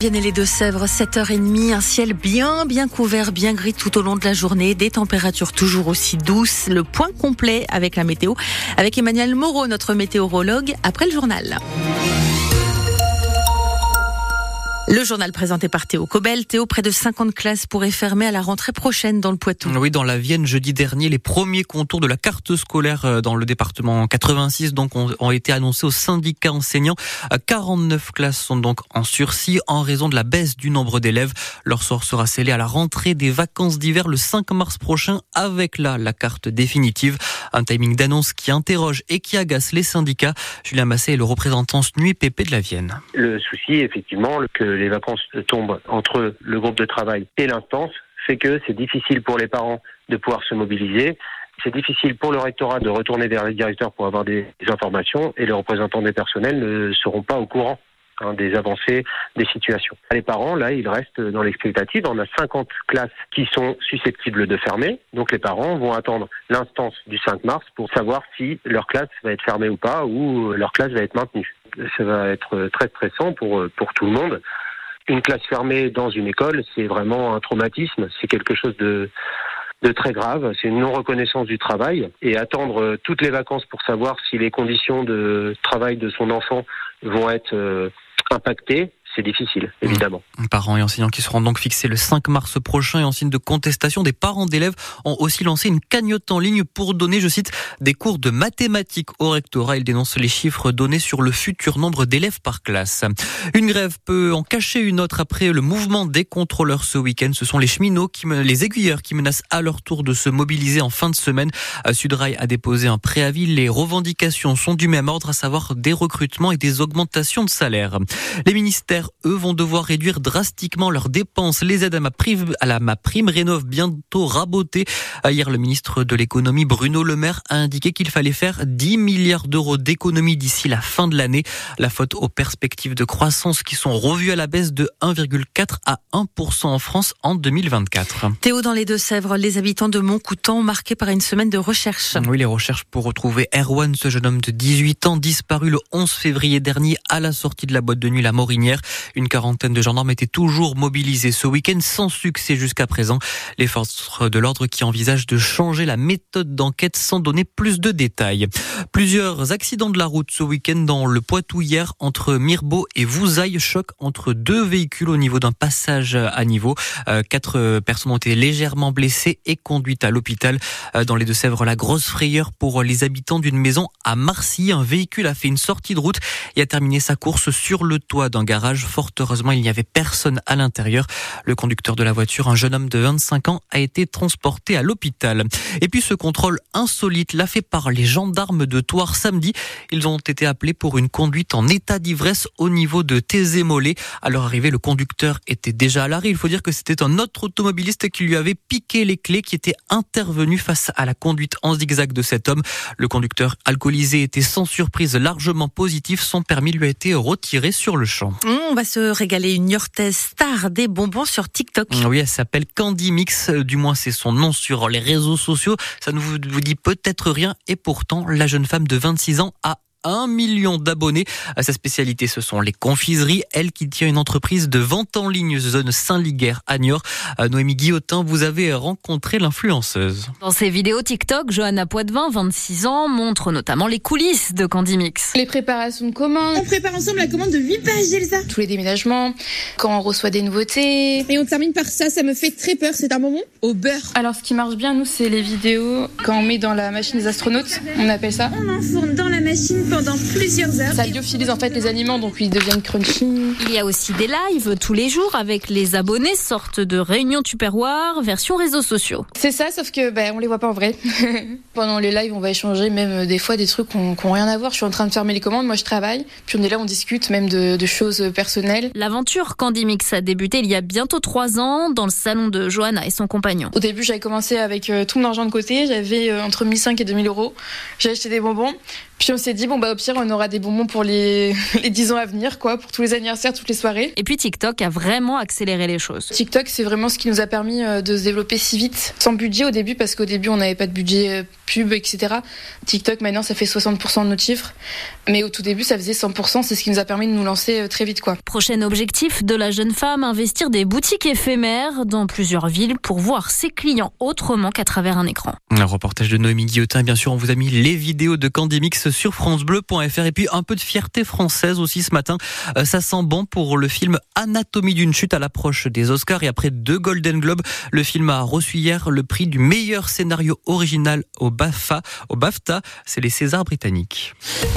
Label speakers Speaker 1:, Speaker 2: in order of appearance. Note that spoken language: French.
Speaker 1: Bien les Deux-Sèvres, 7h30, un ciel bien bien couvert, bien gris tout au long de la journée, des températures toujours aussi douces. Le point complet avec la météo, avec Emmanuel Moreau, notre météorologue, après le journal. Le journal présenté par Théo Cobel. Théo, près de 50 classes pourraient fermer à la rentrée prochaine dans le Poitou.
Speaker 2: Oui, dans la Vienne, jeudi dernier, les premiers contours de la carte scolaire euh, dans le département 86 donc ont, été annoncés aux syndicats enseignants. 49 classes sont donc en sursis en raison de la baisse du nombre d'élèves. Leur sort sera scellé à la rentrée des vacances d'hiver le 5 mars prochain avec là la carte définitive. Un timing d'annonce qui interroge et qui agace les syndicats. Julien Massé est le représentant Nuit PP de la Vienne.
Speaker 3: Le souci, effectivement, que les vacances tombent entre le groupe de travail et l'instance fait que c'est difficile pour les parents de pouvoir se mobiliser. C'est difficile pour le rectorat de retourner vers les directeurs pour avoir des informations et les représentants des personnels ne seront pas au courant hein, des avancées des situations. Les parents, là, ils restent dans l'expectative. On a 50 classes qui sont susceptibles de fermer. Donc les parents vont attendre l'instance du 5 mars pour savoir si leur classe va être fermée ou pas ou leur classe va être maintenue. Ça va être très stressant pour, pour tout le monde une classe fermée dans une école, c'est vraiment un traumatisme, c'est quelque chose de, de très grave, c'est une non-reconnaissance du travail. Et attendre toutes les vacances pour savoir si les conditions de travail de son enfant vont être euh, impactées, c'est difficile, mmh. évidemment.
Speaker 2: Parents et enseignants qui seront donc fixés le 5 mars prochain et en signe de contestation, des parents d'élèves ont aussi lancé une cagnotte en ligne pour donner, je cite, des cours de mathématiques au rectorat. Ils dénoncent les chiffres donnés sur le futur nombre d'élèves par classe. Une grève peut en cacher une autre après le mouvement des contrôleurs ce week-end. Ce sont les cheminots, qui, les aiguilleurs qui menacent à leur tour de se mobiliser en fin de semaine. Sudrail a déposé un préavis. Les revendications sont du même ordre, à savoir des recrutements et des augmentations de salaire. Les ministères eux, vont devoir réduire drastiquement leurs dépenses. Les aides à ma prime, à la ma prime rénove bientôt rabotées. Hier, le ministre de l'économie, Bruno Le Maire, a indiqué qu'il fallait faire 10 milliards d'euros d'économies d'ici la fin de l'année. La faute aux perspectives de croissance qui sont revues à la baisse de 1,4 à 1% en France en 2024.
Speaker 1: Théo, dans les Deux-Sèvres, les habitants de Montcoutan marqués par une semaine de recherche.
Speaker 2: Oui, les recherches pour retrouver Erwan, ce jeune homme de 18 ans disparu le 11 février dernier à la sortie de la boîte de nuit La Morinière. Une quarantaine de gendarmes étaient toujours mobilisés ce week-end sans succès jusqu'à présent. Les forces de l'ordre qui envisagent de changer la méthode d'enquête sans donner plus de détails. Plusieurs accidents de la route ce week-end dans le Poitou hier entre Mirbeau et Vouzaille. Choc entre deux véhicules au niveau d'un passage à niveau. Euh, quatre personnes ont été légèrement blessées et conduites à l'hôpital. Euh, dans les Deux-Sèvres, la grosse frayeur pour les habitants d'une maison à Marcy. Un véhicule a fait une sortie de route et a terminé sa course sur le toit d'un garage. Fort heureusement, il n'y avait personne à l'intérieur. Le conducteur de la voiture, un jeune homme de 25 ans, a été transporté à l'hôpital. Et puis ce contrôle insolite l'a fait par les gendarmes de Toire samedi. Ils ont été appelés pour une conduite en état d'ivresse au niveau de Tézémolé. À leur arrivée, le conducteur était déjà à l'arrêt. Il faut dire que c'était un autre automobiliste qui lui avait piqué les clés, qui était intervenu face à la conduite en zigzag de cet homme. Le conducteur alcoolisé était sans surprise largement positif. Son permis lui a été retiré sur le champ.
Speaker 1: On va se régaler une Yortaise star des bonbons sur TikTok.
Speaker 2: Oui, elle s'appelle Candy Mix, euh, du moins c'est son nom sur les réseaux sociaux. Ça ne vous dit peut-être rien et pourtant la jeune femme de 26 ans a un million d'abonnés. À sa spécialité, ce sont les confiseries. Elle qui tient une entreprise de vente en ligne zone Saint-Liguerre à Niort. Euh, Noémie Guillotin, vous avez rencontré l'influenceuse.
Speaker 4: Dans ses vidéos TikTok, Johanna Poitvin, 26 ans, montre notamment les coulisses de Candy Mix.
Speaker 5: Les préparations de commandes.
Speaker 6: On prépare ensemble la commande de 8 pages, Elsa.
Speaker 5: Tous les déménagements, quand on reçoit des nouveautés.
Speaker 6: Et on termine par ça, ça me fait très peur. C'est un moment au beurre.
Speaker 5: Alors, ce qui marche bien, nous, c'est les vidéos quand on met dans la machine des astronautes. On appelle ça.
Speaker 6: On enfourne dans la machine pendant plusieurs heures.
Speaker 5: Ça lyophilisé en fait les aliments, donc ils deviennent crunchy.
Speaker 4: Il y a aussi des lives tous les jours avec les abonnés, sorte de réunion tupperware, version réseaux sociaux.
Speaker 5: C'est ça, sauf que ben, on les voit pas en vrai. Pendant les lives, on va échanger même euh, des fois des trucs qui n'ont rien à voir. Je suis en train de fermer les commandes, moi je travaille, puis on est là, on discute même de, de choses personnelles.
Speaker 4: L'aventure Candy Mix a débuté il y a bientôt trois ans dans le salon de Johanna et son compagnon.
Speaker 5: Au début, j'avais commencé avec euh, tout mon argent de côté, j'avais euh, entre 1500 et 2000 euros. J'ai acheté des bonbons. Puis on s'est dit, bon, bah, au pire, on aura des bonbons pour les, les 10 ans à venir, quoi, pour tous les anniversaires, toutes les soirées.
Speaker 4: Et puis TikTok a vraiment accéléré les choses.
Speaker 5: TikTok, c'est vraiment ce qui nous a permis euh, de se développer si vite, sans budget au début, parce qu'au début, on n'avait pas de budget euh, pub, etc. TikTok, maintenant, ça fait 60% de notre chiffre. Mais au tout début, ça faisait 100%. C'est ce qui nous a permis de nous lancer euh, très vite, quoi.
Speaker 4: Prochain objectif de la jeune femme, investir des boutiques éphémères dans plusieurs villes pour voir ses clients autrement qu'à travers un écran.
Speaker 2: Un reportage de Noémie Guillotin. Bien sûr, on vous a mis les vidéos de Candy Sur FranceBleu.fr et puis un peu de fierté française aussi ce matin. Euh, ça sent bon pour le film Anatomie d'une chute à l'approche des Oscars et après deux Golden Globes, le film a reçu hier le prix du meilleur scénario original au BAFTA. Au BAFTA, c'est les Césars britanniques.